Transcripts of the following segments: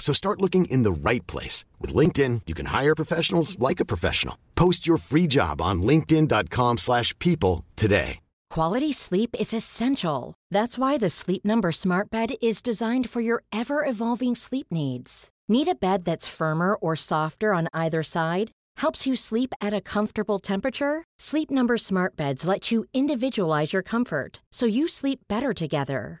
So start looking in the right place. With LinkedIn, you can hire professionals like a professional. Post your free job on linkedin.com slash people today. Quality sleep is essential. That's why the Sleep Number smart bed is designed for your ever-evolving sleep needs. Need a bed that's firmer or softer on either side? Helps you sleep at a comfortable temperature? Sleep Number smart beds let you individualize your comfort so you sleep better together.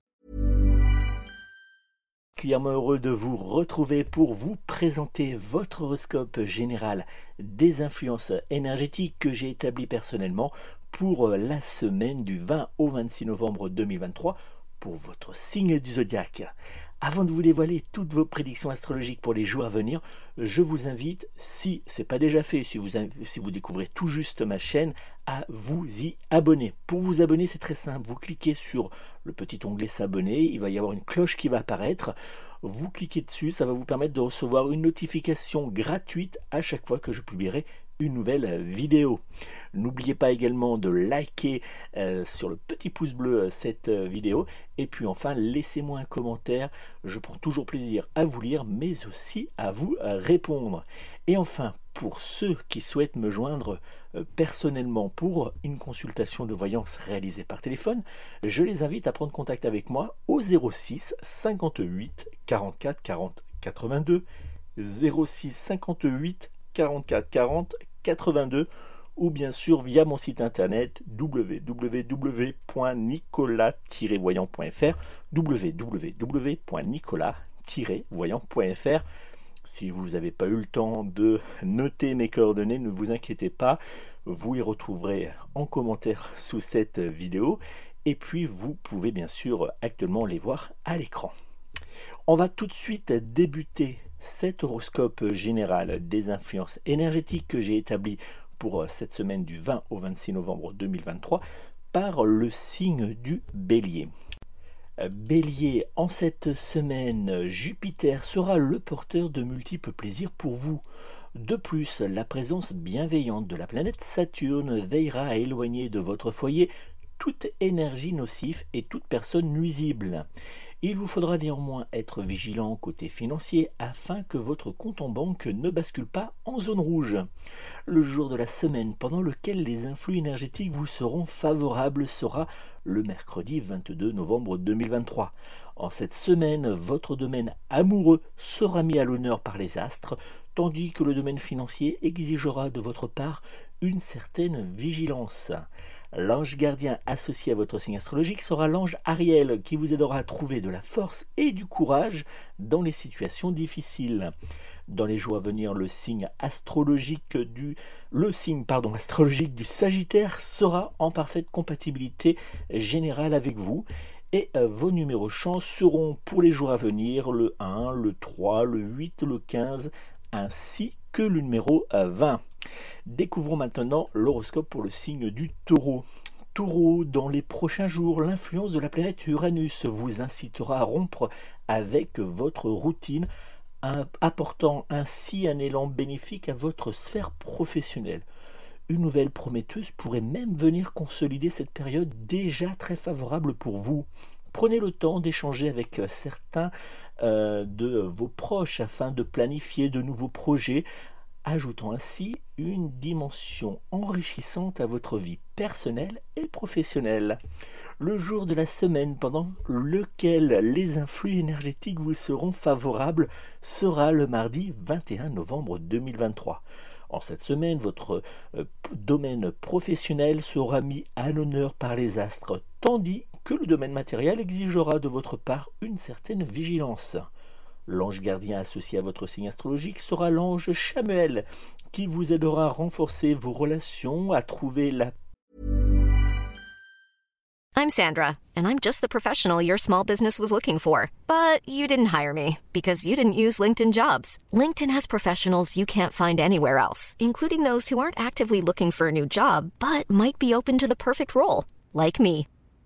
Particulièrement heureux de vous retrouver pour vous présenter votre horoscope général des influences énergétiques que j'ai établi personnellement pour la semaine du 20 au 26 novembre 2023 pour votre signe du zodiaque. Avant de vous dévoiler toutes vos prédictions astrologiques pour les jours à venir, je vous invite, si ce n'est pas déjà fait, si vous, découvrez tout juste ma chaîne, à vous y abonner. Pour vous abonner, c'est très simple. Vous cliquez sur le petit onglet s'abonner, il va y avoir une cloche qui va apparaître. Vous cliquez dessus, ça va vous permettre de recevoir une notification gratuite à chaque fois que je publierai une nouvelle vidéo. N'oubliez pas également de liker euh, sur le petit pouce bleu euh, cette euh, vidéo. Et puis enfin, laissez-moi un commentaire. Je prends toujours plaisir à vous lire, mais aussi à vous répondre. Et enfin, pour ceux qui souhaitent me joindre personnellement pour une consultation de voyance réalisée par téléphone, je les invite à prendre contact avec moi au 06 58 44 40 82 06 58 44 40 82 ou bien sûr via mon site internet www.nicolas-voyant.fr www.nicolas-voyant.fr si vous n'avez pas eu le temps de noter mes coordonnées, ne vous inquiétez pas, vous y retrouverez en commentaire sous cette vidéo et puis vous pouvez bien sûr actuellement les voir à l'écran. On va tout de suite débuter cet horoscope général des influences énergétiques que j'ai établi pour cette semaine du 20 au 26 novembre 2023 par le signe du bélier. Bélier, en cette semaine, Jupiter sera le porteur de multiples plaisirs pour vous. De plus, la présence bienveillante de la planète Saturne veillera à éloigner de votre foyer toute énergie nocive et toute personne nuisible. Il vous faudra néanmoins être vigilant côté financier afin que votre compte en banque ne bascule pas en zone rouge. Le jour de la semaine pendant lequel les influx énergétiques vous seront favorables sera le mercredi 22 novembre 2023. En cette semaine, votre domaine amoureux sera mis à l'honneur par les astres, tandis que le domaine financier exigera de votre part une certaine vigilance. L'ange gardien associé à votre signe astrologique sera l'ange Ariel qui vous aidera à trouver de la force et du courage dans les situations difficiles. Dans les jours à venir, le signe astrologique du le signe astrologique du Sagittaire sera en parfaite compatibilité générale avec vous et euh, vos numéros chance seront pour les jours à venir le 1, le 3, le 8, le 15 ainsi que le numéro 20. Euh, Découvrons maintenant l'horoscope pour le signe du taureau. Taureau, dans les prochains jours, l'influence de la planète Uranus vous incitera à rompre avec votre routine, apportant ainsi un élan bénéfique à votre sphère professionnelle. Une nouvelle prometteuse pourrait même venir consolider cette période déjà très favorable pour vous. Prenez le temps d'échanger avec euh, certains euh, de vos proches afin de planifier de nouveaux projets, ajoutant ainsi une dimension enrichissante à votre vie personnelle et professionnelle. Le jour de la semaine pendant lequel les influx énergétiques vous seront favorables sera le mardi 21 novembre 2023. En cette semaine, votre euh, domaine professionnel sera mis à l'honneur par les astres, tandis que le domaine matériel exigera de votre part une certaine vigilance. L'ange gardien associé à votre signe astrologique sera l'ange Chamuel, qui vous aidera à renforcer vos relations, à trouver la I'm Sandra, and I'm just the professional your small business was looking for. But you didn't hire me because you didn't use LinkedIn jobs. LinkedIn has professionals you can't find anywhere else, including those who aren't actively looking for a new job but might be open to the perfect role, like me.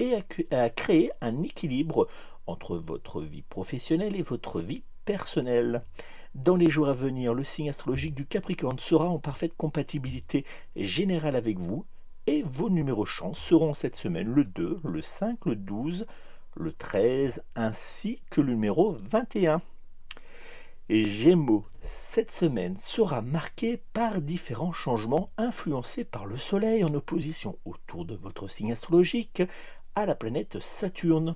et à, créer un équilibre entre votre vie professionnelle et votre vie personnelle. Dans les jours à venir, le signe astrologique du Capricorne sera en parfaite compatibilité générale avec vous et vos numéros chance seront cette semaine le 2, le 5, le 12, le 13 ainsi que le numéro 21. Gémeaux, cette semaine sera marquée par différents changements influencés par le Soleil en opposition autour de votre signe astrologique à la planète Saturne.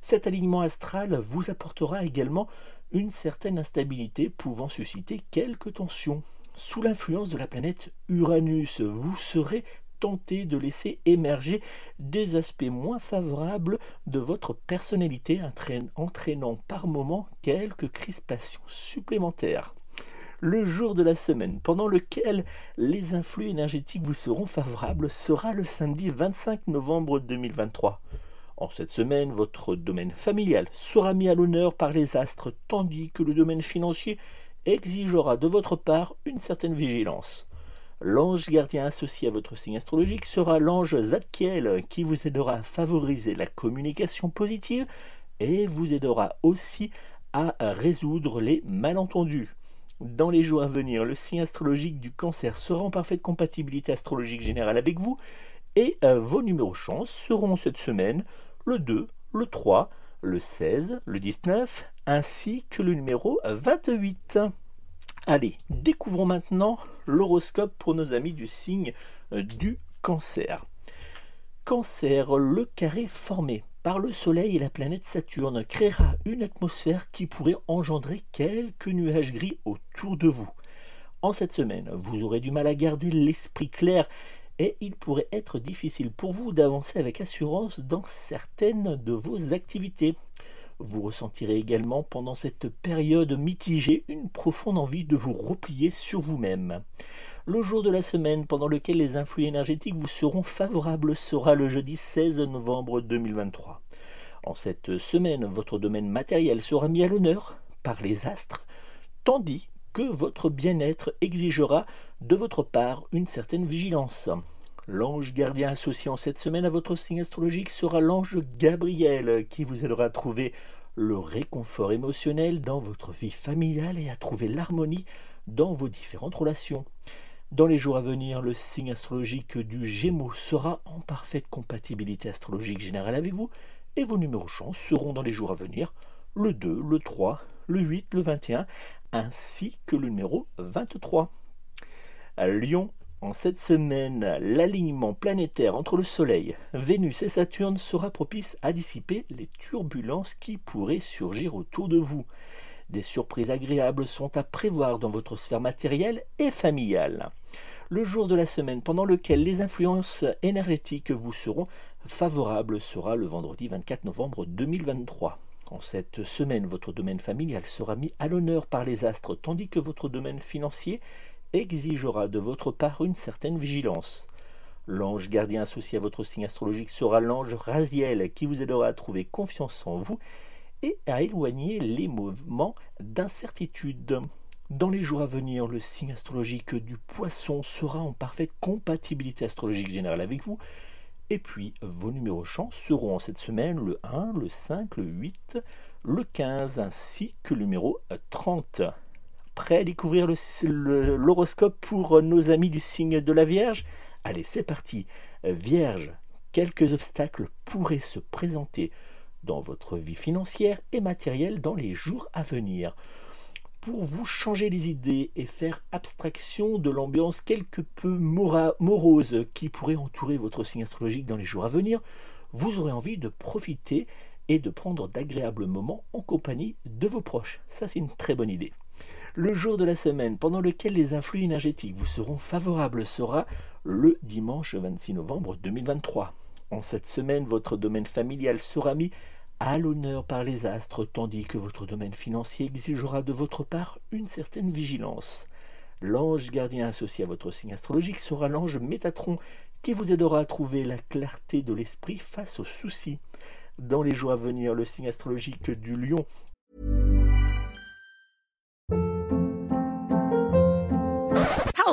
Cet alignement astral vous apportera également une certaine instabilité pouvant susciter quelques tensions. Sous l'influence de la planète Uranus, vous serez tenté de laisser émerger des aspects moins favorables de votre personnalité, entraîn- entraînant par moments quelques crispations supplémentaires. Le jour de la semaine pendant lequel les influx énergétiques vous seront favorables sera le samedi 25 novembre 2023. En cette semaine, votre domaine familial sera mis à l'honneur par les astres, tandis que le domaine financier exigera de votre part une certaine vigilance. L'ange gardien associé à votre signe astrologique sera l'ange Zadkiel qui vous aidera à favoriser la communication positive et vous aidera aussi à résoudre les malentendus. Dans les jours à venir, le signe astrologique du cancer sera en parfaite compatibilité astrologique générale avec vous et euh, vos numéros chance seront cette semaine le 2, le 3, le 16, le 19 ainsi que le numéro 28. Allez, découvrons maintenant l'horoscope pour nos amis du signe euh, du cancer. Cancer, le carré formé par le Soleil et la planète Saturne créera une atmosphère qui pourrait engendrer quelques nuages gris autour de vous. En cette semaine, vous aurez du mal à garder l'esprit clair et il pourrait être difficile pour vous d'avancer avec assurance dans certaines de vos activités. Vous ressentirez également pendant cette période mitigée une profonde envie de vous replier sur vous-même. Le jour de la semaine pendant lequel les influx énergétiques vous seront favorables sera le jeudi 16 novembre 2023. En cette semaine, votre domaine matériel sera mis à l'honneur par les astres, tandis que votre bien-être exigera de votre part une certaine vigilance. L'ange gardien associé en cette semaine à votre signe astrologique sera l'ange Gabriel qui vous aidera à trouver le réconfort émotionnel dans votre vie familiale et à trouver l'harmonie dans vos différentes relations. Dans les jours à venir, le signe astrologique du Gémeaux sera en parfaite compatibilité astrologique générale avec vous et vos numéros chance seront dans les jours à venir le 2, le 3, le 8, le 21 ainsi que le numéro 23. À Lyon, en cette semaine, l'alignement planétaire entre le Soleil, Vénus et Saturne sera propice à dissiper les turbulences qui pourraient surgir autour de vous. Des surprises agréables sont à prévoir dans votre sphère matérielle et familiale. Le jour de la semaine pendant lequel les influences énergétiques vous seront favorables sera le vendredi 24 novembre 2023. En cette semaine, votre domaine familial sera mis à l'honneur par les astres, tandis que votre domaine financier exigera de votre part une certaine vigilance. L'ange gardien associé à votre signe astrologique sera l'ange Raziel qui vous aidera à trouver confiance en vous et à éloigner les mouvements d'incertitude. Dans les jours à venir, le signe astrologique du poisson sera en parfaite compatibilité astrologique générale avec vous. Et puis, vos numéros chance seront en cette semaine le 1, le 5, le 8, le 15 ainsi que le numéro 30. Prêt à découvrir l'horoscope pour nos amis du signe de la Vierge Allez, c'est parti. Vierge, quelques obstacles pourraient se présenter dans votre vie financière et matérielle dans les jours à venir. Pour vous changer les idées et faire abstraction de l'ambiance quelque peu morose qui pourrait entourer votre signe astrologique dans les jours à venir, vous aurez envie de profiter et de prendre d'agréables moments en compagnie de vos proches. Ça, c'est une très bonne idée. Le jour de la semaine pendant lequel les influx énergétiques vous seront favorables sera le dimanche 26 novembre 2023. En cette semaine, votre domaine familial sera mis à l'honneur par les astres, tandis que votre domaine financier exigera de votre part une certaine vigilance. L'ange gardien associé à votre signe astrologique sera l'ange Métatron, qui vous aidera à trouver la clarté de l'esprit face aux soucis. Dans les jours à venir, le signe astrologique du lion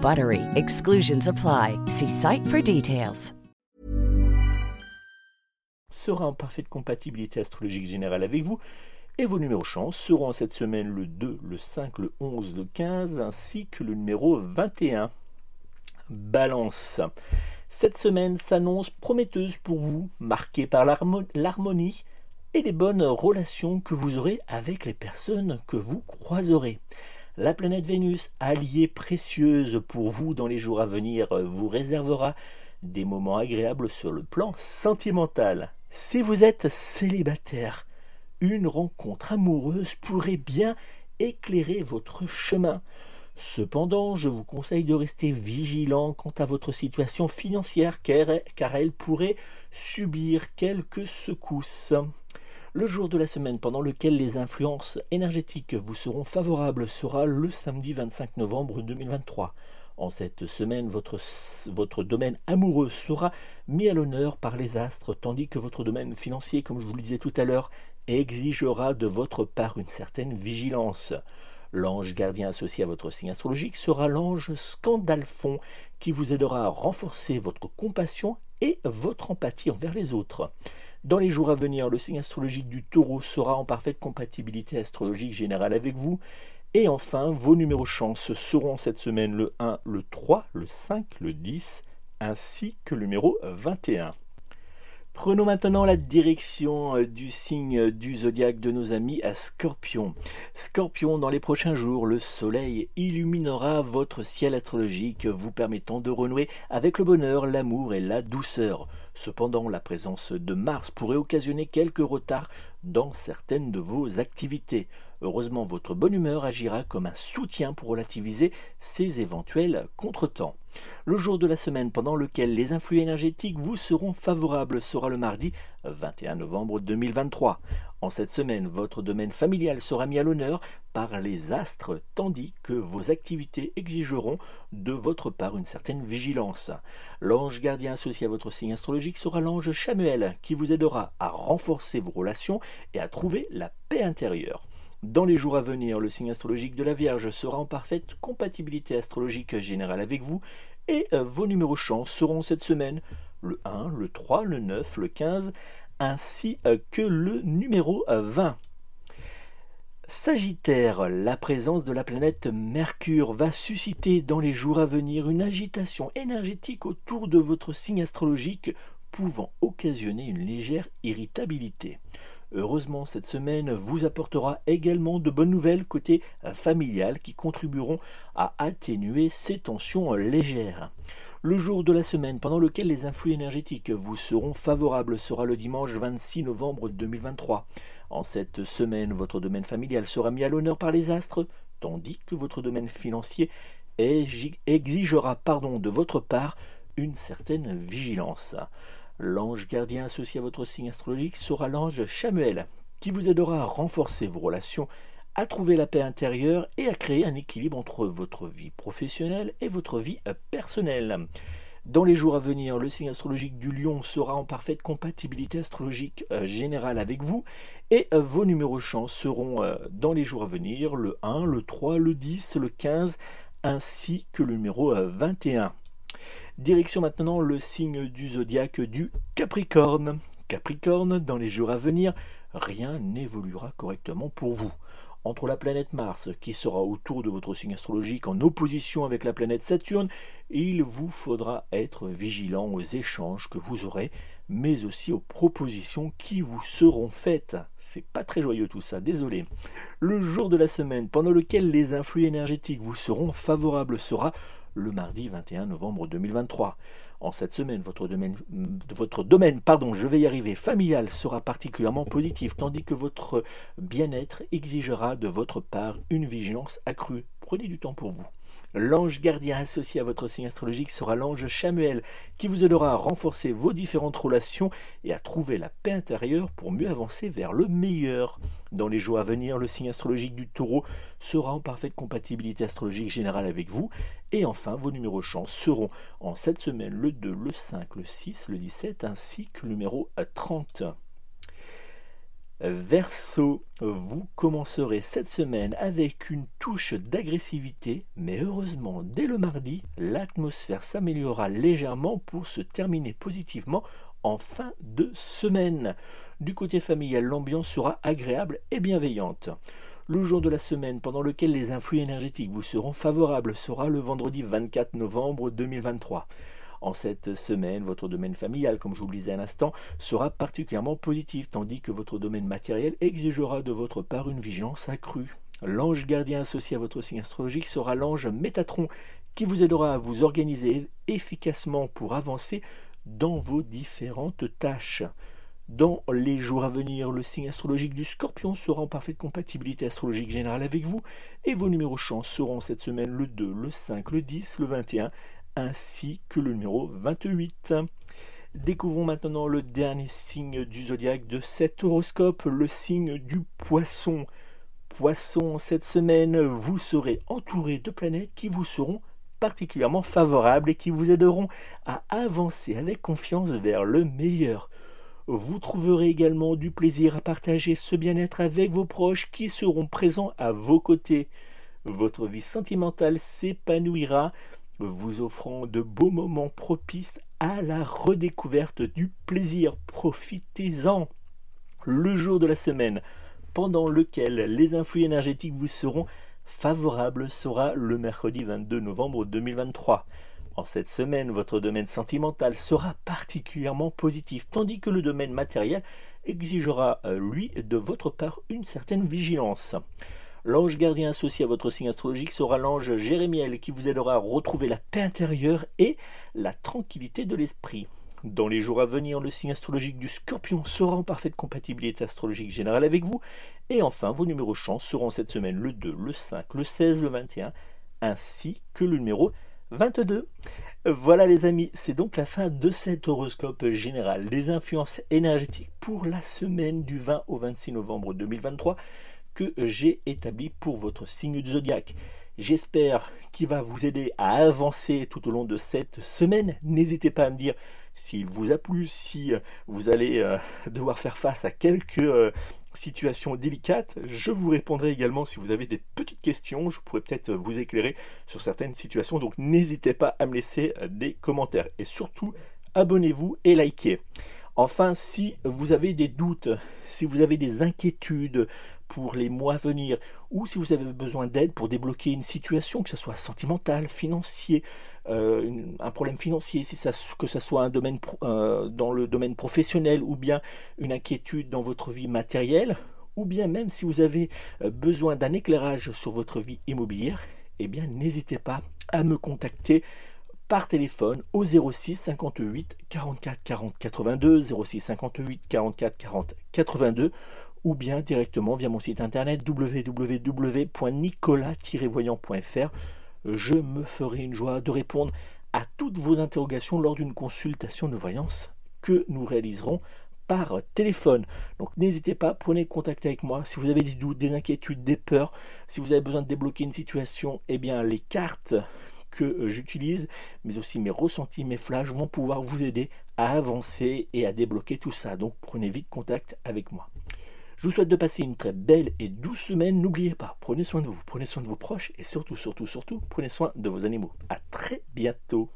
BUTTERY. Exclusions apply. See site for details. sera en parfaite compatibilité astrologique générale avec vous et vos numéros chance seront cette semaine le 2, le 5, le 11, le 15 ainsi que le numéro 21. Balance. Cette semaine s'annonce prometteuse pour vous, marquée par l'harmonie et les bonnes relations que vous aurez avec les personnes que vous croiserez. La planète Vénus, alliée précieuse pour vous dans les jours à venir, vous réservera des moments agréables sur le plan sentimental. Si vous êtes célibataire, une rencontre amoureuse pourrait bien éclairer votre chemin. Cependant, je vous conseille de rester vigilant quant à votre situation financière car, elle pourrait subir quelques secousses. Le jour de la semaine pendant lequel les influences énergétiques vous seront favorables sera le samedi 25 novembre 2023. En cette semaine, votre, domaine amoureux sera mis à l'honneur par les astres, tandis que votre domaine financier, comme je vous le disais tout à l'heure, exigera de votre part une certaine vigilance. L'ange gardien associé à votre signe astrologique sera l'ange Scandalphon qui vous aidera à renforcer votre compassion et votre empathie envers les autres. Dans les jours à venir, le signe astrologique du taureau sera en parfaite compatibilité astrologique générale avec vous et enfin, vos numéros chance seront cette semaine le 1, le 3, le 5, le 10, ainsi que le numéro 21. Prenons maintenant la direction euh, du signe du zodiaque de nos amis à Scorpion. Scorpion, dans les prochains jours, le soleil illuminera votre ciel astrologique, vous permettant de renouer avec le bonheur, l'amour et la douceur. Cependant, la présence de Mars pourrait occasionner quelques retards dans certaines de vos activités. Heureusement, votre bonne humeur agira comme un soutien pour relativiser ces éventuels contretemps. Le jour de la semaine pendant lequel les influx énergétiques vous seront favorables sera le mardi 21 novembre 2023. En cette semaine, votre domaine familial sera mis à l'honneur par les astres, tandis que vos activités exigeront de votre part une certaine vigilance. L'ange gardien associé à votre signe astrologique sera l'ange Chamuel, qui vous aidera à renforcer vos relations et à trouver la paix intérieure. Dans les jours à venir, le signe astrologique de la Vierge sera en parfaite compatibilité astrologique générale avec vous et euh, vos numéros chance seront cette semaine le 1, le 3, le 9, le 15 ainsi euh, que le numéro 20. Euh, Sagittaire, la présence de la planète Mercure va susciter dans les jours à venir une agitation énergétique autour de votre signe astrologique pouvant occasionner une légère irritabilité. Heureusement, cette semaine vous apportera également de bonnes nouvelles côté euh, familial qui contribueront à atténuer ces tensions légères. Le jour de la semaine pendant lequel les influx énergétiques vous seront favorables sera le dimanche 26 novembre 2023. En cette semaine, votre domaine familial sera mis à l'honneur par les astres, tandis que votre domaine financier exigera pardon, de votre part une certaine vigilance. L'ange gardien associé à votre signe astrologique sera l'ange Chamuel, qui vous aidera à renforcer vos relations à trouver la paix intérieure et à créer un équilibre entre votre vie professionnelle et votre vie euh, personnelle. Dans les jours à venir, le signe astrologique du lion sera en parfaite compatibilité astrologique euh, générale avec vous et euh, vos numéros chance seront dans les jours à venir le 1, le 3, le 10, le 15 ainsi que le numéro 21. Direction maintenant le signe du zodiaque du Capricorne. Capricorne, dans les jours à venir, rien n'évoluera correctement pour vous entre la planète Mars, qui sera autour de votre signe astrologique en opposition avec la planète Saturne, il vous faudra être vigilant aux échanges que vous aurez, mais aussi aux propositions qui vous seront faites. C'est pas très joyeux tout ça, désolé. Le jour de la semaine pendant lequel les influx énergétiques vous seront favorables sera le mardi 21 novembre 2023. En cette semaine, votre domaine, votre domaine pardon, je vais y arriver, familial sera particulièrement positif, tandis que votre bien-être exigera de votre part une vigilance accrue. Prenez du temps pour vous. L'ange gardien associé à votre signe astrologique sera l'ange Chamuel, qui vous aidera à renforcer vos différentes relations et à trouver la paix intérieure pour mieux avancer vers le meilleur. Dans les jours à venir, le signe astrologique du taureau sera en parfaite compatibilité astrologique générale avec vous. Et enfin, vos numéros chance seront en cette semaine le 2, le 5, le 6, le 17 ainsi que le numéro 30. Verseau, vous commencerez cette semaine avec une touche d'agressivité, mais heureusement, dès le mardi, l'atmosphère s'améliorera légèrement pour se terminer positivement en fin de semaine. Du côté familial, l'ambiance sera agréable et bienveillante. Le jour de la semaine pendant lequel les influx énergétiques vous seront favorables sera le vendredi 24 novembre 2023. En cette semaine, votre domaine familial, comme je vous le disais à l'instant, sera particulièrement positif, tandis que votre domaine matériel exigera de votre part une vigilance accrue. L'ange gardien associé à votre signe astrologique sera l'ange Métatron, qui vous aidera à vous organiser efficacement pour avancer dans vos différentes tâches. Dans les jours à venir, le signe astrologique du scorpion sera en parfaite compatibilité astrologique générale avec vous et vos numéros chance seront cette semaine le 2, le 5, le 10, le 21 ainsi que le numéro 28. Découvrons maintenant le dernier signe du zodiaque de cet horoscope, le signe du poisson. Poisson, cette semaine, vous serez entouré de planètes qui vous seront particulièrement favorables et qui vous aideront à avancer avec confiance vers le meilleur. Vous trouverez également du plaisir à partager ce bien-être avec vos proches qui seront présents à vos côtés. Votre vie sentimentale s'épanouira vous offrant de beaux moments propices à la redécouverte du plaisir. Profitez-en le jour de la semaine pendant lequel les influx énergétiques vous seront favorables sera le mercredi 22 novembre 2023. En cette semaine, votre domaine sentimental sera particulièrement positif, tandis que le domaine matériel exigera, euh, lui, de votre part une certaine vigilance. L'ange gardien associé à votre signe astrologique sera l'ange Jérémiel qui vous aidera à retrouver la paix intérieure et la tranquillité de l'esprit. Dans les jours à venir, le signe astrologique du scorpion sera en parfaite compatibilité astrologique générale avec vous. Et enfin, vos numéros chance seront cette semaine le 2, le 5, le 16, le 21, ainsi que le numéro 22. Voilà les amis, c'est donc la fin de cet horoscope général, les influences énergétiques pour la semaine du 20 au 26 novembre 2023 que j'ai établi pour votre signe du zodiaque. J'espère qu'il va vous aider à avancer tout au long de cette semaine. N'hésitez pas à me dire s'il vous a plu, si vous allez euh, devoir faire face à quelques euh, situations délicates. Je vous répondrai également si vous avez des petites questions. Je pourrais peut-être vous éclairer sur certaines situations. Donc n'hésitez pas à me laisser euh, des commentaires. Et surtout, abonnez-vous et likez. Enfin, si vous avez des doutes, si vous avez des inquiétudes pour les mois à venir, ou si vous avez besoin d'aide pour débloquer une situation, que ce soit sentimentale, financier, euh, un problème financier, si ça, que ce soit un domaine euh, dans le domaine professionnel, ou bien une inquiétude dans votre vie matérielle, ou bien même si vous avez euh, besoin d'un éclairage sur votre vie immobilière, eh bien n'hésitez pas à me contacter par téléphone au 06 58 44 40 82 06 58 44 40 82 ou bien directement via mon site internet www.nicolas-voyant.fr. Je me ferai une joie de répondre à toutes vos interrogations lors d'une consultation de voyance que nous réaliserons par téléphone. Donc n'hésitez pas, prenez contact avec moi. Si vous avez des doutes, des inquiétudes, des peurs, si vous avez besoin de débloquer une situation, eh bien les cartes que j'utilise, mais aussi mes ressentis, mes flashs vont pouvoir vous aider à avancer et à débloquer tout ça. Donc prenez vite contact avec moi. Je vous souhaite de passer une très belle et douce semaine. N'oubliez pas, prenez soin de vous, prenez soin de vos proches et surtout, surtout, surtout, prenez soin de vos animaux. À très bientôt.